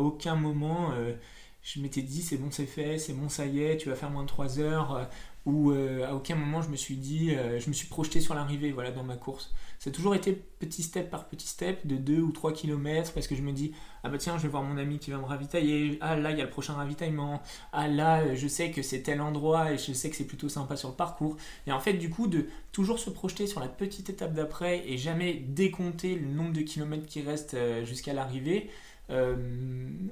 aucun moment je m'étais dit c'est bon, c'est fait, c'est bon, ça y est, tu vas faire moins de 3 heures. Ou à aucun moment je me suis dit, je me suis projeté sur l'arrivée voilà, dans ma course. Ça a toujours été petit step par petit step, de 2 ou 3 km, parce que je me dis, ah bah tiens, je vais voir mon ami qui va me ravitailler, ah là, il y a le prochain ravitaillement, ah là, je sais que c'est tel endroit et je sais que c'est plutôt sympa sur le parcours. Et en fait, du coup, de toujours se projeter sur la petite étape d'après et jamais décompter le nombre de kilomètres qui restent euh, jusqu'à l'arrivée, euh,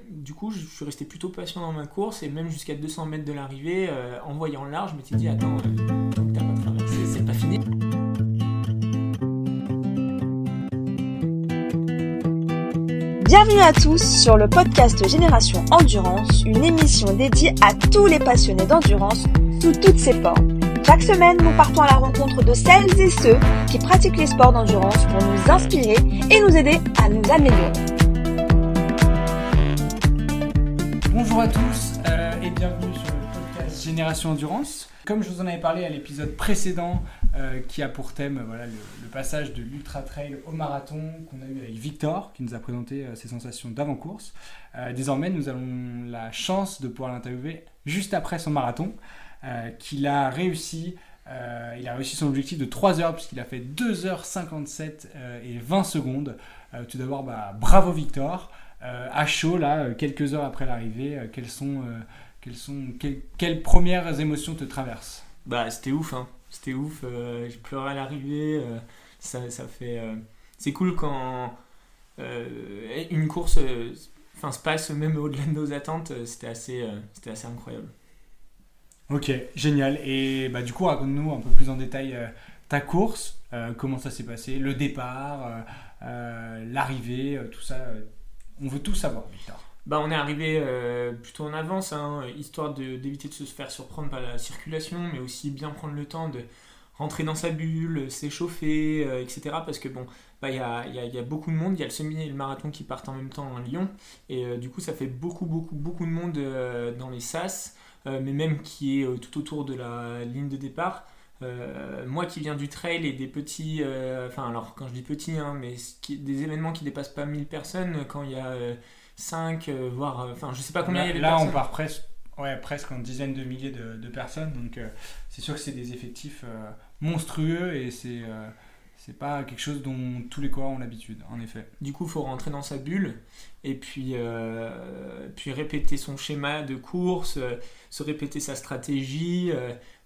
du coup, je suis resté plutôt patient dans ma course et même jusqu'à 200 mètres de l'arrivée, euh, en voyant large, je m'étais dit, attends, t'as pas traversé, c'est pas fini. Bienvenue à tous sur le podcast Génération Endurance, une émission dédiée à tous les passionnés d'endurance sous toutes ses formes. Chaque semaine, nous partons à la rencontre de celles et ceux qui pratiquent les sports d'endurance pour nous inspirer et nous aider à nous améliorer. Bonjour à tous euh, et bienvenue sur le podcast Génération Endurance. Comme je vous en avais parlé à l'épisode précédent, euh, qui a pour thème voilà, le, passage de l'ultra trail au marathon qu'on a eu avec Victor, qui nous a présenté euh, ses sensations d'avant-course. Euh, désormais, nous avons la chance de pouvoir l'interviewer juste après son marathon, qu'il a réussi. il a réussi son objectif de 3 heures puisqu'il a fait 2h57 et 20 secondes. tout d'abord, bah, bravo Victor. À chaud, là, quelques heures après l'arrivée, quelles sont, quelles, sont quelles, premières émotions te traversent Bah, c'était ouf, hein c'était ouf. Euh, j'ai pleuré à l'arrivée. Euh, ça, ça, fait. Euh, c'est cool quand une course enfin, se passe même au-delà de nos attentes. C'était assez, c'était assez incroyable. Ok, génial. Et bah, du coup, raconte-nous un peu plus en détail ta course, comment ça s'est passé, le départ, l'arrivée, tout ça. On veut tout savoir, Victor. Bah, on est arrivé euh, plutôt en avance, hein, histoire d'éviter de, se faire surprendre par la circulation, mais aussi bien prendre le temps de rentrer dans sa bulle, s'échauffer, euh, etc. Parce que bon, bah, il y, a, y, beaucoup de monde, il y a le semi et le marathon qui partent en même temps en Lyon, et euh, du coup ça fait beaucoup, beaucoup, beaucoup de monde dans les SAS, mais même qui est tout autour de la ligne de départ. Moi qui viens du trail et des petits, enfin alors quand je dis petits, hein, mais des événements qui dépassent pas 1000 personnes, quand il y a 5, euh, voire. Euh, enfin, je sais pas combien là, il y avait Là, on part presque, ouais, presque en dizaines de milliers de, personnes. Donc, euh, c'est sûr que c'est des effectifs monstrueux et c'est. c'est pas quelque chose dont tous les coureurs ont l'habitude, en effet. Du coup, il faut rentrer dans sa bulle et puis, puis répéter son schéma de course, se répéter sa stratégie,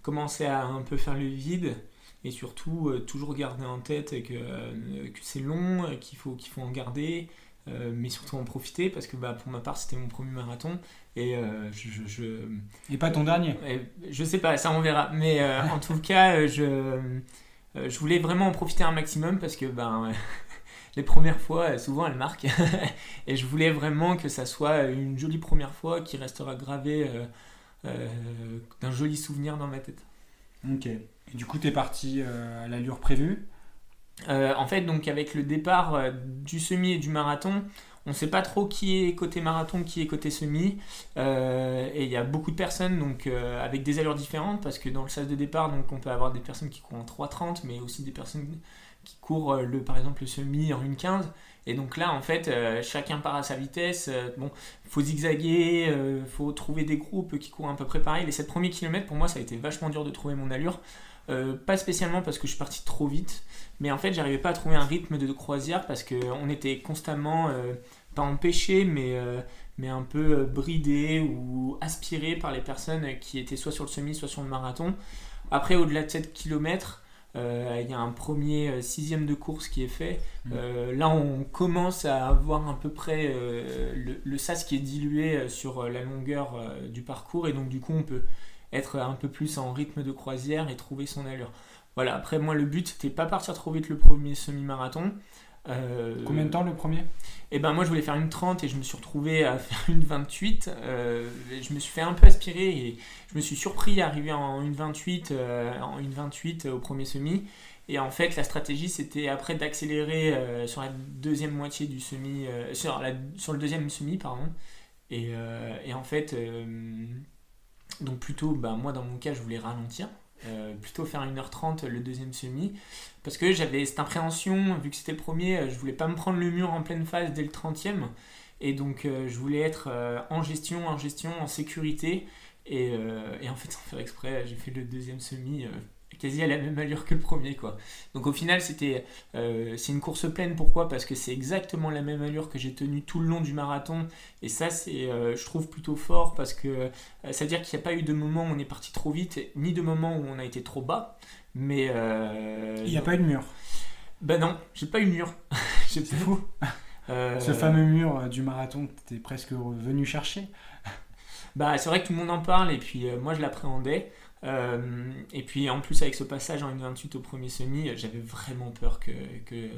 commencer à un peu faire le vide et surtout toujours garder en tête que, que c'est long, qu'il faut, qu'il faut en garder, euh, mais surtout en profiter parce que bah, pour ma part c'était mon premier marathon et euh, je, et pas ton dernier. Je sais pas ça on verra. Mais euh, en tout cas je je voulais vraiment en profiter un maximum parce que ben les premières fois souvent elles marquent. Et je voulais vraiment que ça soit une jolie première fois qui restera gravée d'un joli souvenir dans ma tête ok et du coup tu es parti à l'allure prévue? Euh, en fait, donc avec le départ euh, du semi et du marathon, on ne sait pas trop qui est côté marathon, qui est côté semi. Euh, et il y a beaucoup de personnes donc, avec des allures différentes, parce que dans le sas de départ, donc, on peut avoir des personnes qui courent en 3,30, mais aussi des personnes qui courent, le, par exemple, le semi en 1,15. Et donc là, en fait, chacun part à sa vitesse. bon, faut zigzaguer, il faut trouver des groupes qui courent à peu près pareil. Les 7 premiers kilomètres, pour moi, ça a été vachement dur de trouver mon allure. pas spécialement parce que je suis parti trop vite, mais en fait, j'arrivais pas à trouver un rythme de croisière parce qu'on était constamment, euh, pas empêché, mais, euh, mais un peu euh, bridé ou aspiré par les personnes qui étaient soit sur le semi, soit sur le marathon. Après, au-delà de 7 km, il y a un premier sixième de course qui est fait. Mmh. là, on commence à avoir à peu près le, le, sas qui est dilué sur la longueur du parcours et donc du coup, on peut être un peu plus en rythme de croisière et trouver son allure. Voilà, après moi le but c'était pas partir trop vite le premier semi-marathon. Euh, Combien de temps le premier? Eh ben moi je voulais faire une 30 et je me suis retrouvé à faire une 28. Euh, je me suis fait un peu aspirer et je me suis surpris à arriver en une 28, euh, en une 28 au premier semi. Et en fait la stratégie c'était après d'accélérer sur la deuxième moitié du semi, sur, la, sur le deuxième semi pardon. Et, et en fait donc plutôt bah, moi dans mon cas je voulais ralentir euh, plutôt faire 1h30 le deuxième semi parce que j'avais cette appréhension vu que c'était le premier euh, je voulais pas me prendre le mur en pleine phase dès le 30e Et donc, je voulais être en gestion, en gestion, en sécurité. Et, et en fait, sans faire exprès, j'ai fait le deuxième semi quasi à la même allure que le premier quoi. Donc au final c'était euh, c'est une course pleine pourquoi? Parce que c'est exactement la même allure que j'ai tenue tout le long du marathon et ça c'est euh, je trouve plutôt fort parce que euh, ça veut dire qu'il n'y a pas eu de moment où on est parti trop vite ni de moment où on a été trop bas mais il n'y a pas eu de mur. Ben non, j'ai pas eu de mur. c'est fou. Ce fameux mur du marathon tu étais presque venu chercher. Bah c'est vrai que tout le monde en parle et puis moi je l'appréhendais. Euh, et puis en plus avec ce passage en 1,28 au premier semi, j'avais vraiment peur que, que,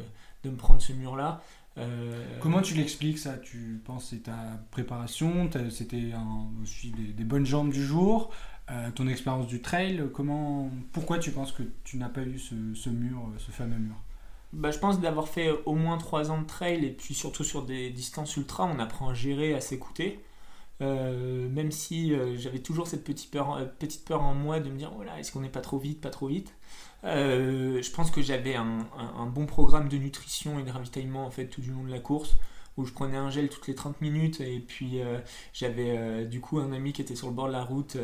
de me prendre ce mur-là. Euh, Comment tu l'expliques ça? Tu penses c'est ta préparation, c'était aussi des, bonnes jambes du jour, euh, ton expérience du trail. Comment, pourquoi tu penses que tu n'as pas eu ce, ce, mur, ce fameux mur? Bah, je pense d'avoir fait au moins 3 ans de trail et puis surtout sur des distances ultra, on apprend à gérer, à s'écouter. Euh, même si euh, j'avais toujours cette petite peur, euh, petite peur en moi de me dire, voilà, est-ce qu'on n'est pas trop vite, pas trop vite? Je pense que j'avais un, bon programme de nutrition et de ravitaillement en fait tout du long de la course où je prenais un gel toutes les 30 minutes et puis j'avais du coup un ami qui était sur le bord de la route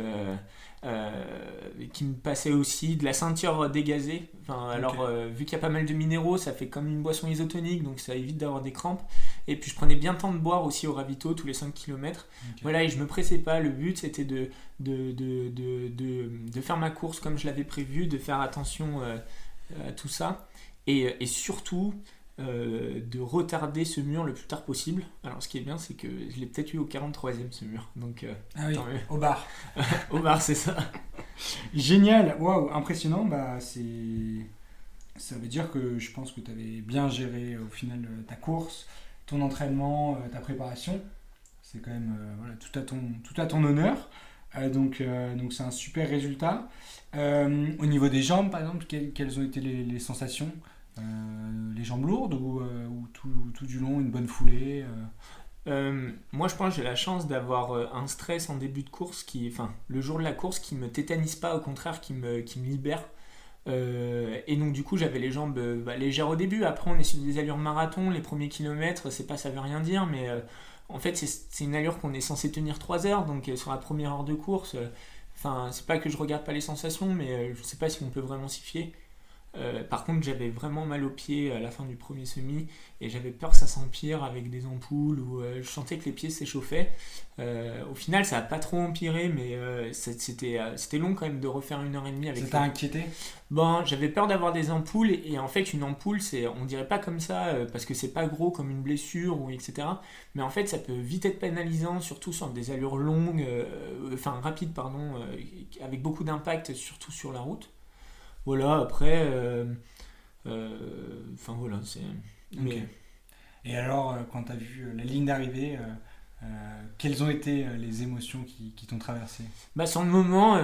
qui me passait aussi de la ceinture dégazée. Enfin, alors vu qu'il y a pas mal de minéraux, ça fait comme une boisson isotonique donc ça évite d'avoir des crampes. Et puis je prenais bien le temps de boire aussi au ravito tous les 5 km. Voilà, et je me pressais pas. Le but c'était de de, de, de, de, faire ma course comme je l'avais prévu, de faire attention euh, à tout ça. Et, et surtout euh, de retarder ce mur le plus tard possible. Alors ce qui est bien, c'est que je l'ai peut-être eu au 43e ce mur. Donc, euh, ah oui, au bar. au bar, c'est ça. Génial, waouh, impressionnant. Bah, c'est ça veut dire que je pense que tu avais bien géré au final ta course, ton entraînement, euh, ta préparation. C'est quand même euh, voilà, tout, à ton, tout à ton honneur. Euh, donc donc c'est un super résultat. au niveau des jambes, par exemple, quelles, ont été les, sensations? Les jambes lourdes ou, tout, du long, une bonne foulée moi, je pense que j'ai la chance d'avoir un stress en début de course qui, enfin, le jour de la course, qui me tétanise pas, au contraire, qui me, qui me libère. Euh, et donc du coup j'avais les jambes euh, bah, légères au début, après on est sur des allures marathon, les premiers kilomètres, c'est pas ça veut rien dire, mais euh, en fait c'est une allure qu'on est censé tenir 3 heures, donc sur la première heure de course, enfin c'est pas que je regarde pas les sensations, mais je sais pas si on peut vraiment s'y fier. Euh, par contre, j'avais vraiment mal aux pieds à la fin du premier semi et j'avais peur que ça s'empire avec des ampoules ou euh, je sentais que les pieds s'échauffaient. Euh, au final, ça n'a pas trop empiré, mais c'était c'était long quand même de refaire une heure et demie avec. Ça t'a inquiété? Bon, j'avais peur d'avoir des ampoules et, en fait, une ampoule, c'est on dirait pas comme ça parce que c'est pas gros comme une blessure ou etc. Mais en fait, ça peut vite être pénalisant, surtout sur des allures longues, enfin rapides, pardon, avec beaucoup d'impact, surtout sur la route. Voilà, après. Euh, euh, enfin voilà, c'est. Et alors, euh, quand tu as vu la ligne d'arrivée, quelles ont été les émotions qui, qui t'ont traversé? Bah, Sur le moment,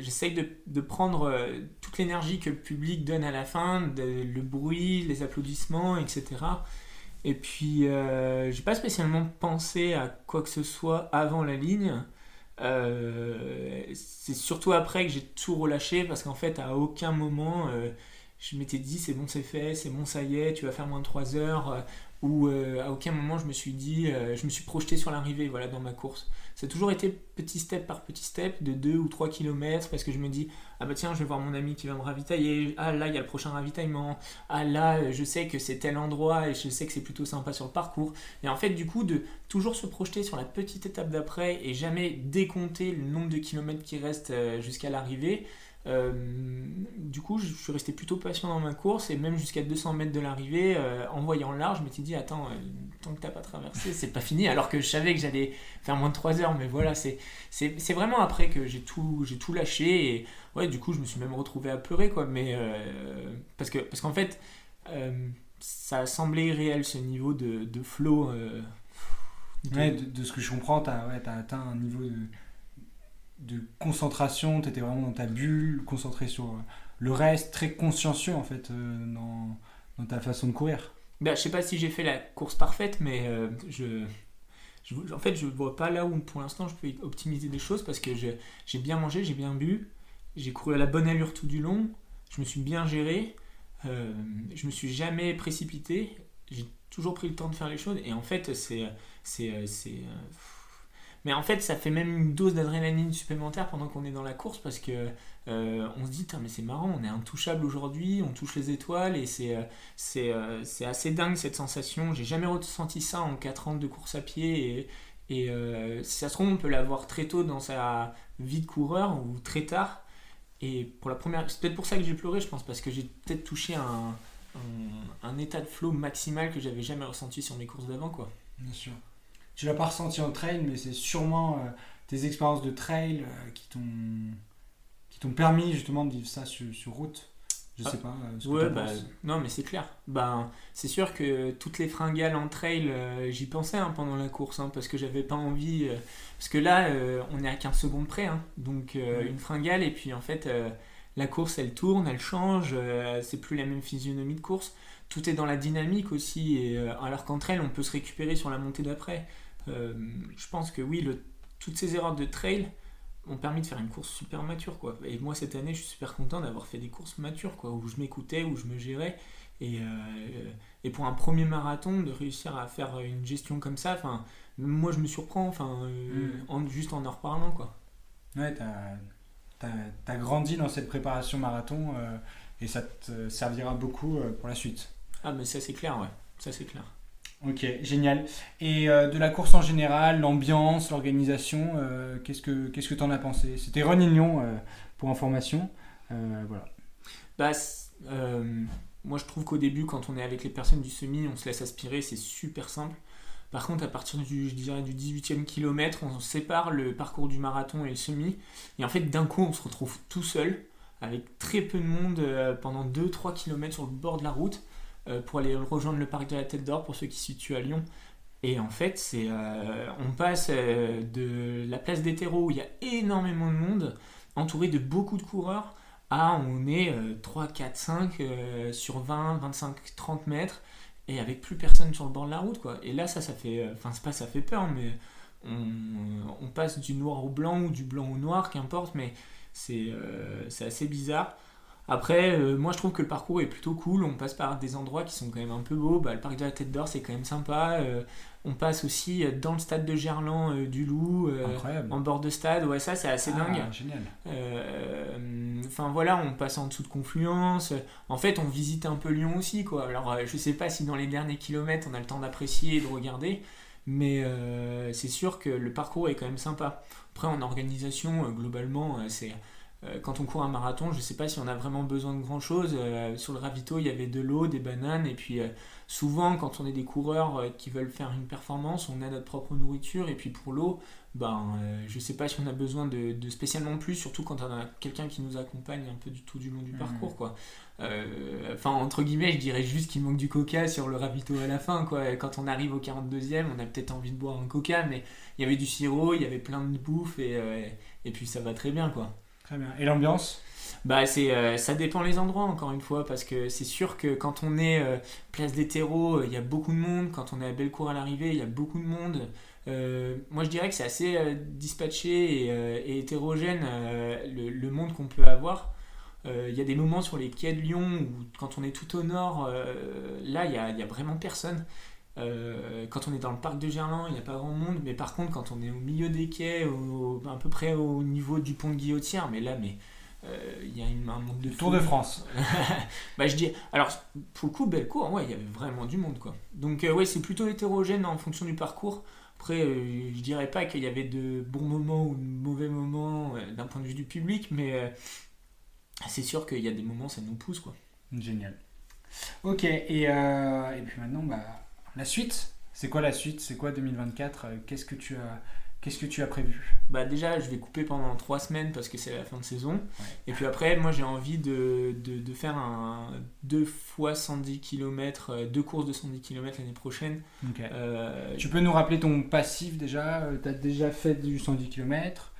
j'essaye de, de, prendre toute l'énergie que le public donne à la fin, le bruit, les applaudissements, etc. Et puis, j'ai pas spécialement pensé à quoi que ce soit avant la ligne. Euh, c'est surtout après que j'ai tout relâché parce qu'en fait, à aucun moment, euh, je m'étais dit c'est bon, c'est fait, c'est bon, ça y est, tu vas faire moins de 3 heures. Euh, ou à aucun moment je me suis dit, je me suis projeté sur l'arrivée voilà, dans ma course. A toujours été petit step par petit step, de 2 ou 3 km, parce que je me dis, ah bah tiens, je vais voir mon ami qui va me ravitailler, ah là, il y a le prochain ravitaillement, ah là, je sais que c'est tel endroit et je sais que c'est plutôt sympa sur le parcours. Et en fait, du coup, de toujours se projeter sur la petite étape d'après et jamais décompter le nombre de kilomètres qui restent euh, jusqu'à l'arrivée, euh, du coup, je suis resté plutôt patient dans ma course et même jusqu'à 200 mètres de l'arrivée, euh, en voyant large, je m'étais dit Attends, euh, tant que t'as pas traversé, c'est pas fini. Alors que je savais que j'allais faire moins de 3 heures, mais voilà, c'est vraiment après que j'ai tout, tout lâché et ouais, du coup, je me suis même retrouvé à pleurer quoi. Mais parce qu'en parce qu'en fait, ça semblait irréel ce niveau de, de flow. De... ce que je comprends, tu as, ouais, as atteint un niveau de de concentration, tu étais vraiment dans ta bulle, concentré sur euh, le reste, très consciencieux en fait euh, dans, ta façon de courir. Ben, je sais pas si j'ai fait la course parfaite, mais euh, je, en fait, je vois pas là où pour l'instant je peux optimiser des choses parce que j'ai bien mangé, j'ai bien bu, j'ai couru à la bonne allure tout du long, je me suis bien géré, je me suis jamais précipité, j'ai toujours pris le temps de faire les choses. Et en fait, c'est mais en fait, ça fait même une dose d'adrénaline supplémentaire pendant qu'on est dans la course parce que euh, on se dit, mais c'est marrant, on est intouchable aujourd'hui, on touche les étoiles et c'est, euh, c'est, euh, c'est assez dingue cette sensation. J'ai jamais ressenti ça en 4 ans de course à pied et, si ça se trouve, on peut l'avoir très tôt dans sa vie de coureur ou très tard. Et pour la première, c'est peut-être pour ça que j'ai pleuré, je pense, parce que j'ai peut-être touché un, un, un, état de flow maximal que j'avais jamais ressenti sur mes courses d'avant, quoi. Bien sûr tu l'as pas ressenti en trail, mais c'est sûrement euh, tes expériences de trail euh, qui t'ont qui t'ont permis justement de vivre ça sur, route. Je sais ah, pas. Euh, ouais, bah, non, mais c'est clair. Ben, c'est sûr que toutes les fringales en trail, j'y pensais hein, pendant la course, hein, parce que j'avais pas envie. parce que là, on est à 15 secondes près, hein, donc une fringale, et puis en fait, la course, elle tourne, elle change, c'est plus la même physionomie de course. Tout est dans la dynamique aussi, et, alors qu'entre elles, on peut se récupérer sur la montée d'après. Euh, je pense que oui, le, toutes ces erreurs de trail m'ont permis de faire une course super mature. Quoi. Et moi, cette année, je suis super content d'avoir fait des courses matures, quoi, où je m'écoutais, où je me gérais. Et, euh, et, pour un premier marathon, de réussir à faire une gestion comme ça, enfin, moi, je me surprends, enfin, euh, mm. en, juste en en reparlant. Quoi. Ouais, t'as as, grandi dans cette préparation marathon et ça te servira beaucoup pour la suite. Ah, mais ça, c'est clair, ouais. Ça, c'est clair. Ok, génial. Et euh, de la course en général, l'ambiance, l'organisation, euh, qu'est-ce que qu'est-ce que t'en as pensé? C'était Renignon euh, pour information, voilà. Bah, moi je trouve qu'au début, quand on est avec les personnes du semi, on se laisse aspirer, c'est super simple. Par contre, à partir du, je dirais, du 18e kilomètre, on sépare le parcours du marathon et le semi. Et en fait, d'un coup, on se retrouve tout seul, avec très peu de monde pendant 2-3 km sur le bord de la route. Euh, pour aller rejoindre le parc de la Tête d'Or pour ceux qui se situent à Lyon. Et en fait, c'est, euh, on passe euh, de la place des terreaux où il y a énormément de monde, entouré de beaucoup de coureurs, à on est 3, 4, 5 sur 20, 25, 30 mètres, et avec plus personne sur le bord de la route. Quoi. Et là, ça, ça fait, enfin, c'est pas ça fait peur, mais on, passe du noir au blanc ou du blanc au noir, qu'importe, mais c'est assez bizarre. Après, euh, moi je trouve que le parcours est plutôt cool. On passe par des endroits qui sont quand même un peu beaux. Bah, le parc de la Tête d'Or, c'est quand même sympa. Euh, on passe aussi dans le stade de Gerland euh, du Loup, en bord de stade. Ouais, ça c'est assez ah, dingue. Génial. Enfin voilà, on passe en dessous de Confluence. En fait, on visite un peu Lyon aussi. Quoi. Alors, je sais pas si dans les derniers kilomètres on a le temps d'apprécier et de regarder. Mais c'est sûr que le parcours est quand même sympa. Après, en organisation, globalement, c'est euh, quand on court un marathon, je ne sais pas si on a vraiment besoin de grand chose. Euh, sur le ravito, il y avait de l'eau, des bananes, et puis euh, souvent, quand on est des coureurs qui veulent faire une performance, on a notre propre nourriture, et puis pour l'eau, ben, je ne sais pas si on a besoin de, spécialement plus, surtout quand on a quelqu'un qui nous accompagne un peu du tout du long du mmh. parcours, quoi. Enfin, entre guillemets, je dirais juste qu'il manque du coca sur le ravito à la fin, quoi. Quand on arrive au 42e, on a peut-être envie de boire un coca, mais il y avait du sirop, il y avait plein de bouffe, et, et puis ça va très bien, quoi. Et l'ambiance? Bah c'est euh, ça dépend les endroits encore une fois parce que c'est sûr que quand on est euh, place des terreaux euh, il y a beaucoup de monde. Quand on est à Bellecour à l'arrivée il y a beaucoup de monde. Moi je dirais que c'est assez dispatché et, hétérogène le, monde qu'on peut avoir. Il y a des moments sur les quais de Lyon où quand on est tout au nord là il n'y a, a, vraiment personne euh, quand on est dans le parc de Gerland, il n'y a pas grand monde, mais par contre, quand on est au milieu des quais, au, à peu près au niveau du pont de Guillotière, mais là, mais euh, il y a une, un monde de Tour de France. bah, je dis, alors pour le coup, Bellecour, ouais, il y avait vraiment du monde, quoi. Donc euh, ouais, c'est plutôt hétérogène en fonction du parcours. Après, je dirais pas qu'il y avait de bons moments ou de mauvais moments d'un point de vue du public, mais c'est sûr qu'il y a des moments, ça nous pousse, quoi. Génial. Ok, et, et puis maintenant, bah la suite C'est quoi la suite? C'est quoi 2024 euh, Qu'est-ce que tu as Qu'est-ce que tu as prévu? Bah déjà, je vais couper pendant trois semaines parce que c'est la fin de saison. Et puis après, moi j'ai envie de, de, faire un deux fois 110 km, euh, deux courses de 110 km l'année prochaine. Euh, tu peux nous rappeler ton passif déjà? Tu as déjà fait du 110 km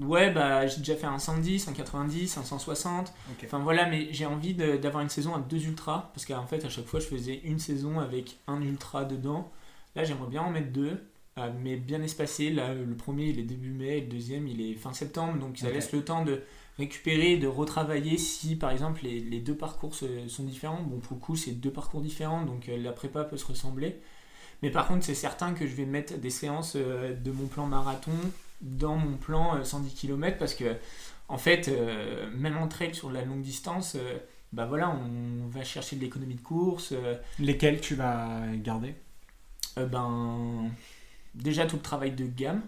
Ouais, bah j'ai déjà fait un 110, un 90, un 160. Enfin voilà, mais j'ai envie d'avoir une saison à deux ultras parce qu'en fait à chaque fois je faisais une saison avec un ultra dedans. Là j'aimerais bien en mettre deux, euh, mais bien espacés. Là le premier il est début mai, le deuxième il est fin septembre, donc ça laisse le temps de récupérer, de retravailler si par exemple les, les deux parcours sont différents. Bon, pour le coup, c'est deux parcours différents, donc euh, la prépa peut se ressembler. Mais par contre, c'est certain que je vais mettre des séances euh, de mon plan marathon dans mon plan euh, 110 km parce que, en fait, euh, même en trail sur la longue distance, euh, bah voilà, on va chercher de l'économie de course. euh, Lesquels tu vas garder? euh, ben, déjà tout le travail de gamme.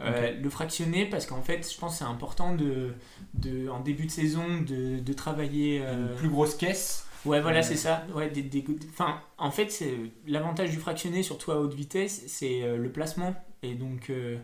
Euh, Le fractionner parce qu'en fait, je pense c'est important de, de, en début de saison de, de travailler. euh, Une plus grosse caisse? Ouais, voilà, Euh, c'est ça. Ouais, des, des- enfin, en fait, c'est l'avantage du fractionné, surtout à haute vitesse, c'est euh, le placement. Et donc, euh,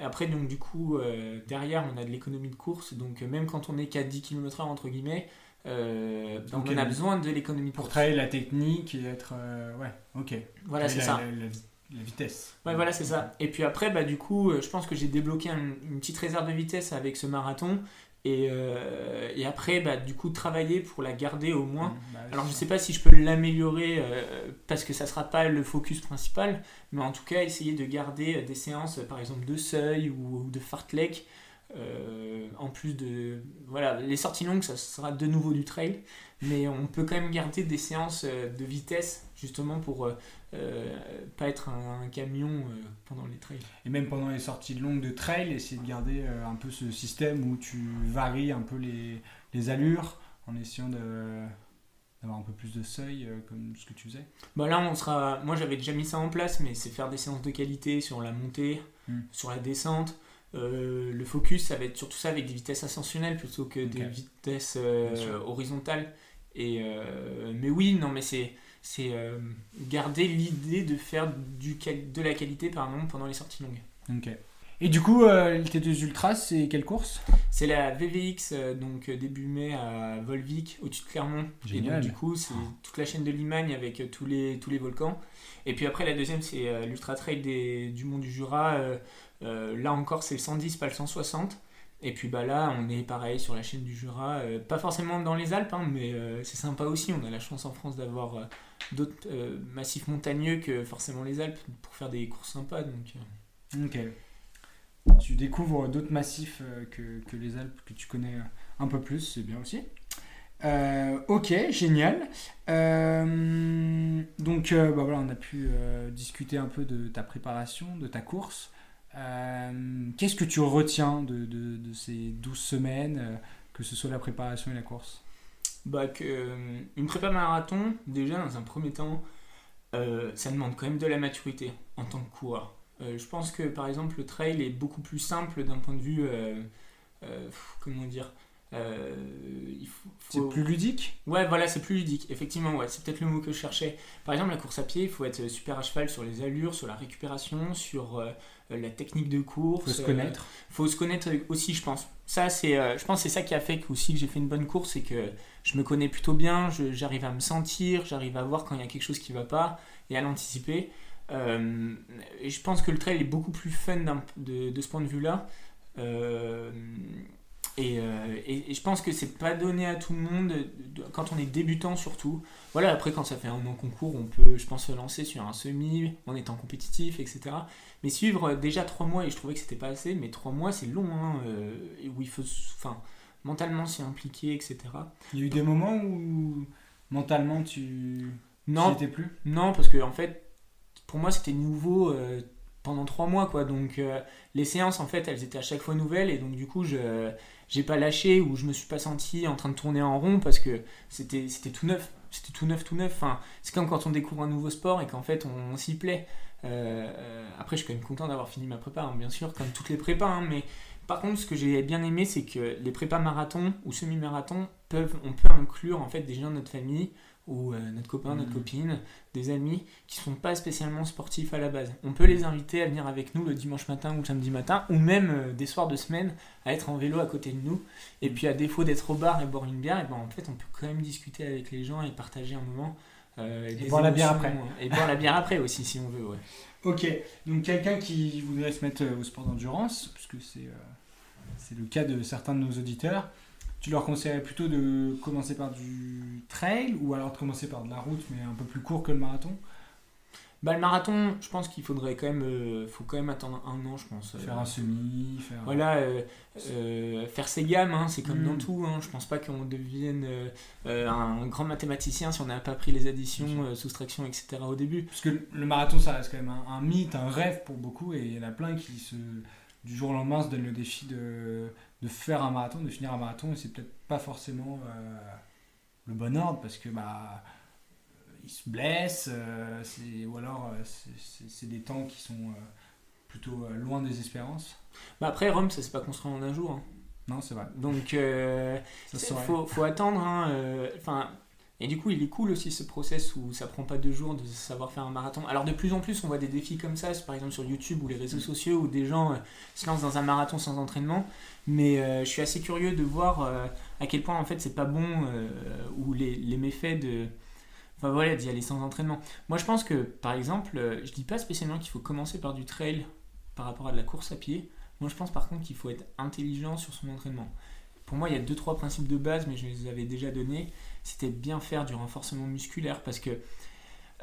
après, donc, du coup, euh, derrière, on a de l'économie de course. Donc, même quand on est qu'à 10 km/h, entre guillemets, euh, Ok, on a donc, besoin de l'économie de pour course. travailler la technique et être. euh, ouais, ok. Voilà, c'est ça. La, la- la vitesse. Ouais, voilà, c'est ça. Et puis après, bah, du coup, je pense que j'ai débloqué un- une petite réserve de vitesse avec ce marathon. Et, euh, et après, bah, du coup, travailler pour la garder au moins. Bah, Alors je c'est sais pas si je peux l'améliorer euh, parce que ça sera pas le focus principal, mais en tout cas essayer de garder des séances par exemple de seuil ou, ou de fartlek. Euh, en plus de voilà les sorties longues ça sera de nouveau du trail mais on peut quand même garder des séances euh, de vitesse justement pour euh, euh, pas être un, un camion euh, pendant les trails Et même pendant les sorties longues de trail, essayer de garder un peu ce système où tu varies un peu les, les allures en essayant de d'avoir un peu plus de seuil comme ce que tu faisais. Bah là, on sera. Moi, j'avais déjà mis ça en place, mais c'est faire des séances de qualité sur la montée, Hmm. sur la descente. Euh, le focus, ça va être surtout ça avec des vitesses ascensionnelles plutôt que des vitesses euh, horizontales. Et euh, mais oui, non, mais c'est garder l'idée de faire du de la qualité pardon pendant les sorties longues. Ok. Et du coup, tes deux ultras, c'est quelle course? C'est la VVX, donc début mai à Volvic, au-dessus de Clermont. Et Génial. donc, du coup, c'est toute la chaîne de Limagne avec tous les, tous les volcans. Et puis après, la deuxième, c'est l'Ultra Trail des- du Mont du Jura. Euh, là encore, c'est le 110, pas le 160. Et puis bah là, on est pareil sur la chaîne du Jura. euh, pas forcément dans les Alpes, hein, mais euh, c'est sympa aussi. On a la chance en France d'avoir d'autres massifs montagneux que forcément les Alpes pour faire des courses sympas. Donc, Ok. Tu découvres d'autres massifs que, les Alpes que tu connais un peu plus, c'est bien aussi. Ok, génial. Donc bah voilà, on a pu discuter un peu de ta préparation, de ta course. Euh, Qu'est-ce que tu retiens de, de- de ces 12 semaines, euh, que ce soit la préparation et la course? Bah que euh, une prépa marathon, déjà dans un premier temps, euh, ça demande quand même de la maturité en tant que coureur. Je pense que par exemple le trail est beaucoup plus simple d'un point de vue, comment dire, euh, faut, C'est plus ludique? Ouais, voilà, c'est plus ludique. Effectivement, ouais, c'est peut-être le mot que je cherchais. Par exemple, la course à pied, il faut être super à cheval sur les allures, sur la récupération, sur euh, la technique de course. faut se euh, connaître. faut se connaître aussi, je pense. Ça, c'est, euh, je pense, que c'est ça qui a fait que, aussi que j'ai fait une bonne course, c'est que je me connais plutôt bien, j'arrive à me sentir, j'arrive à voir quand il y a quelque chose qui va pas et à l'anticiper. Euh, et je pense que le trail est beaucoup plus fun de, de ce point de vue-là. Euh, et, euh, et- et je pense que c'est pas donné à tout le monde de- quand on est débutant surtout. Voilà, après quand ça fait un an qu'on court, on peut, je pense, se lancer sur un semi en étant compétitif, etc. Mais suivre euh, déjà trois mois, et je trouvais que c'était pas assez, mais trois mois c'est long, hein, euh, où il faut enfin, mentalement s'y impliquer, etc. Il y a eu des moments où mentalement tu Non, étais plus? Non, parce que en fait, pour moi c'était nouveau euh, pendant trois mois, quoi. Donc euh, les séances, en fait, elles étaient à chaque fois nouvelles, et donc du coup, je j'ai pas lâché ou je me suis pas senti en train de tourner en rond parce que c'était c'était tout neuf, c'était tout neuf, tout neuf. Enfin, c'est comme quand on découvre un nouveau sport et qu'en fait on, s'y plaît. Euh, euh, après, je suis quand même content d'avoir fini ma prépa, hein, bien sûr, comme toutes les prépas, hein, mais par contre, ce que j'ai bien aimé, c'est que les prépas marathon ou semi-marathon peuvent, on peut inclure en fait des gens de notre famille ou euh, notre copain, notre Mhm. copine, des amis qui sont pas spécialement sportifs à la base. On peut les inviter à venir avec nous le dimanche matin ou le samedi matin, ou même euh, des soirs de semaine à être en vélo à côté de nous. Et puis à défaut d'être au bar et boire une bière, et ben en fait on peut quand même discuter avec les gens et partager un moment. euh, des boire la bière après. Et boire la bière après aussi si on veut. Ouais. Ok, donc quelqu'un qui voudrait se mettre au sport d'endurance, puisque c'est c'est le cas de certains de nos auditeurs, tu leur conseillerais plutôt de commencer par du trail ou alors de commencer par de la route mais un peu plus court que le marathon? Bah, le marathon, je pense qu'il faudrait quand même, euh, faut quand même attendre un an, je pense. Faire un semi, faire. Voilà, euh, euh, faire ses gammes, hein, c'est comme Mm. dans tout. Hein. Je pense pas qu'on devienne euh, euh, un grand mathématicien si on n'a pas pris les additions, euh, soustractions, etc. au début. Parce que le marathon, ça reste quand même un, un mythe, un rêve pour beaucoup, et il y en a plein qui, se, du jour au lendemain, se donnent le défi de, de faire un marathon, de finir un marathon, et c'est peut-être pas forcément euh, le bon ordre, parce que bah, ils se blessent, euh, ou alors euh, c'est- des temps qui sont euh, plutôt loin des espérances. Bah, après, Rome, ça s'est pas construit en un jour. hein. Non, c'est vrai. Donc, il faut, faut attendre. hein, Enfin. Et du coup, il est cool aussi ce process où ça prend pas deux jours de savoir faire un marathon. Alors de plus en plus, on voit des défis comme ça, par exemple sur YouTube ou les réseaux sociaux, où des gens euh, se lancent dans un marathon sans entraînement. Mais euh, je suis assez curieux de voir euh, à quel point en fait c'est pas bon ou les, les méfaits de. Enfin voilà, d'y aller sans entraînement. Moi je pense que par exemple, je dis pas spécialement qu'il faut commencer par du trail par rapport à de la course à pied. Moi je pense par contre qu'il faut être intelligent sur son entraînement. Pour moi, il y a deux trois principes de base, mais je les avais déjà donnés. C'était bien faire du renforcement musculaire parce que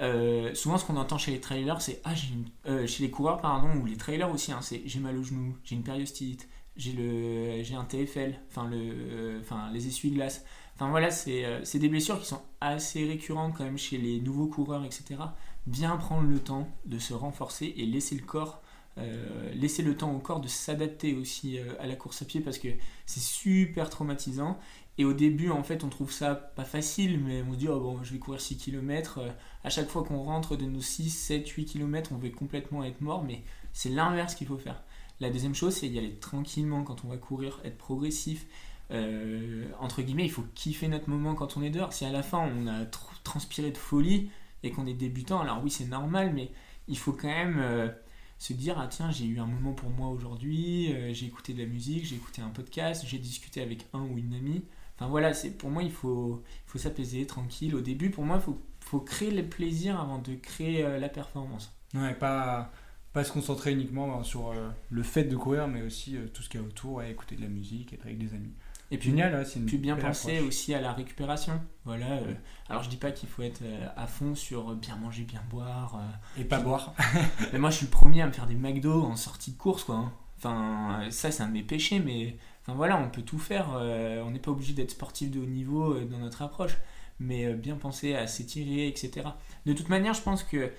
euh, souvent, ce qu'on entend chez les trailers, c'est ah une- euh, chez les coureurs pardon ou les trailers aussi, hein, c'est j'ai mal au genou, j'ai une périostite, j'ai le un TFL, enfin le enfin les essuie-glaces. Enfin voilà, euh, c'est des blessures qui sont assez récurrentes quand même chez les nouveaux coureurs, etc. Bien prendre le temps de se renforcer et laisser le corps euh, laisser le temps au corps de s'adapter aussi euh, à la course à pied parce que c'est super traumatisant. Et au début en fait on trouve ça pas facile mais on se dit oh bon je vais courir 6 km à chaque fois qu'on rentre de nos 6, 7, 8 km on veut complètement être mort mais c'est l'inverse qu'il faut faire. La deuxième chose c'est y aller tranquillement quand on va courir être progressif. Euh, entre guillemets il faut kiffer notre moment quand on est dehors. Si à la fin on a tr- transpiré de folie et qu'on est débutant alors oui c'est normal mais il faut quand même euh, se dire ah tiens j'ai eu un moment pour moi aujourd'hui euh, j'ai écouté de la musique j'ai écouté un podcast j'ai discuté avec un ou une amie. Enfin voilà c'est pour moi il faut il faut s'apaiser tranquille. Au début pour moi il faut faut créer le plaisir avant de créer euh, la performance. Ouais, pas, pas se concentrer uniquement sur euh, le fait de courir, mais aussi tout ce qu'il y a autour, écouter de la musique, être avec des amis. Et puis Génial, ouais, c'est une puis bien penser approche. aussi à la récupération voilà euh, alors je dis pas qu'il faut être euh, à fond sur bien manger bien boire euh, Et pas boire. Mais moi, je suis le premier à me faire des McDo en sortie de course, quoi. hein. Enfin, euh, ça, c'est un de mes péchés, mais enfin voilà, on peut tout faire. euh, on n'est pas obligé d'être sportif de haut niveau euh, dans notre approche, mais euh, bien penser à s'étirer, etc. De toute manière, je pense que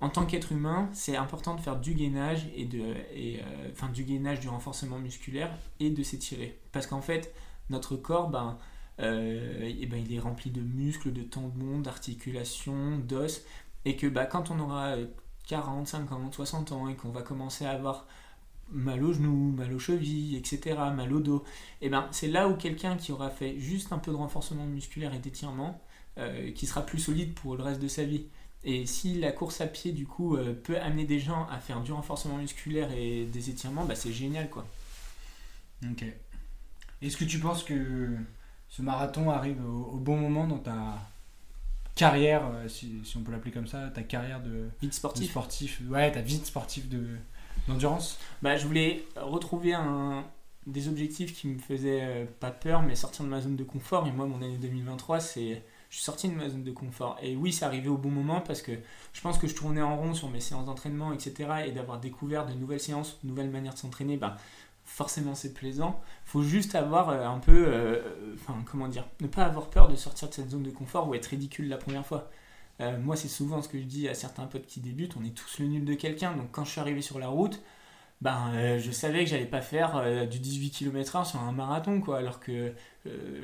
en tant qu'être humain, c'est important de faire du gainage et de, et, euh, enfin du gainage, du renforcement musculaire et de s'étirer, parce qu'en fait, notre corps, ben, euh, eh ben, il est rempli de muscles, de tendons, d'articulations, d'os, et que bah, quand on aura euh, 40, 50, 60 ans et qu'on va commencer à avoir mal aux genoux, mal aux chevilles, etc., mal au dos, et ben c'est là où quelqu'un qui aura fait juste un peu de renforcement musculaire et d'étirement, euh, qui sera plus solide pour le reste de sa vie. Et si la course à pied, du coup, euh, peut amener des gens à faire du renforcement musculaire et des étirements, bah, c'est génial, quoi. Ok. Est-ce que tu penses que ce marathon arrive au, au bon moment dans ta carrière, euh, si, si on peut l'appeler comme ça, ta carrière de, Vite de sportif. sportif, ouais, ta vie de sportif de d'endurance? Bah, je voulais retrouver un, des objectifs qui me faisaient euh, pas peur, mais sortir de ma zone de confort. Et moi, mon année 2023, c'est. Je suis sorti de ma zone de confort. Et oui, c'est arrivé au bon moment parce que je pense que je tournais en rond sur mes séances d'entraînement, etc. Et d'avoir découvert de nouvelles séances, de nouvelles manières de s'entraîner, bah, forcément, c'est plaisant. faut juste avoir euh, un peu. euh, Enfin, comment dire Ne pas avoir peur de sortir de cette zone de confort ou être ridicule la première fois. Euh, moi, c'est souvent ce que je dis à certains potes qui débutent. On est tous le nul de quelqu'un. Donc, quand je suis arrivé sur la route, ben, euh, je savais que j'allais pas faire du 18 km/h sur un marathon, quoi. Alors que,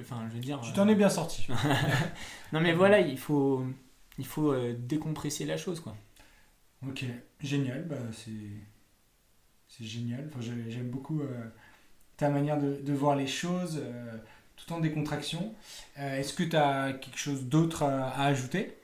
enfin, je veux dire. Tu t'en es bien sorti. non, mais voilà, il faut, il faut décompresser la chose, quoi. Ok, génial, bah c'est c'est génial. Enfin, j'ai- j'aime beaucoup euh, ta manière de, de voir les choses, euh, tout en décontraction. Euh, Est-ce que tu as quelque chose d'autre à, à ajouter?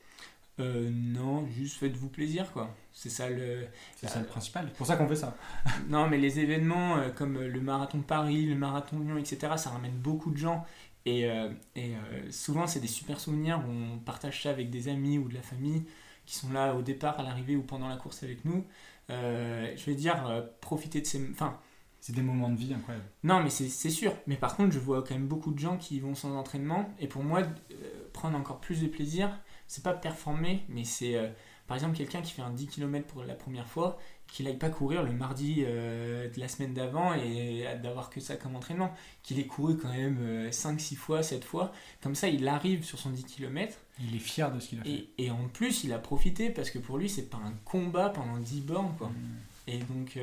Non, juste faites-vous plaisir, quoi. C'est ça le. C'est ça le principal. C'est pour ça qu'on fait ça. Non, mais les événements comme le marathon de Paris, le marathon de Lyon, etc., ça ramène beaucoup de gens. Et, et souvent, c'est des super souvenirs où on partage ça avec des amis ou de la famille qui sont là au départ, à l'arrivée ou pendant la course avec nous. Euh, je veux dire, euh, profiter de ces. Enfin, C'est des moments de vie incroyables. non, mais c'est sûr. Mais par contre, je vois quand même beaucoup de gens qui vont sans entraînement. Et pour moi, euh, prendre encore plus de plaisir, c'est pas performer, mais c'est euh, par exemple, quelqu'un qui fait un 10 km pour la première fois, qu'il n'aille pas courir le mardi euh, de la semaine d'avant et d'avoir que ça comme entraînement. Qu'il ait couru quand même 5-6 fois, 7 fois. Comme ça, il arrive sur son 10 km. Il est fier de ce qu'il a fait. Et, en plus, il a profité parce que pour lui, c'est pas un combat pendant 10 bornes. Quoi. Mm. Et donc,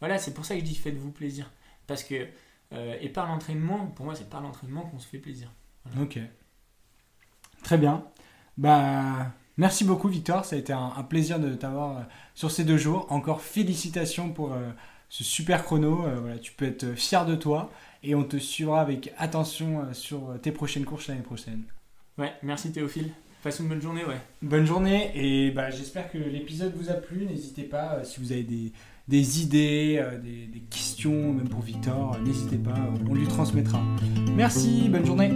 voilà, c'est pour ça que je dis faites-vous plaisir. Parce que, et par l'entraînement, pour moi, c'est par l'entraînement qu'on se fait plaisir. Ok. Très bien. Bah, merci beaucoup, Victor. Ça a été un, plaisir de t'avoir euh, sur ces deux jours. Encore félicitations pour euh, ce super chrono. Euh, voilà, tu peux être fier de toi et on te suivra avec attention sur tes prochaines courses l'année prochaine. Ouais, merci Théophile. Passe une bonne journée, ouais. Bonne journée et bah, j'espère que l'épisode vous a plu. N'hésitez pas, si vous avez des, des idées, des, des questions, même pour Victor, n'hésitez pas, on lui transmettra. Merci, bonne journée.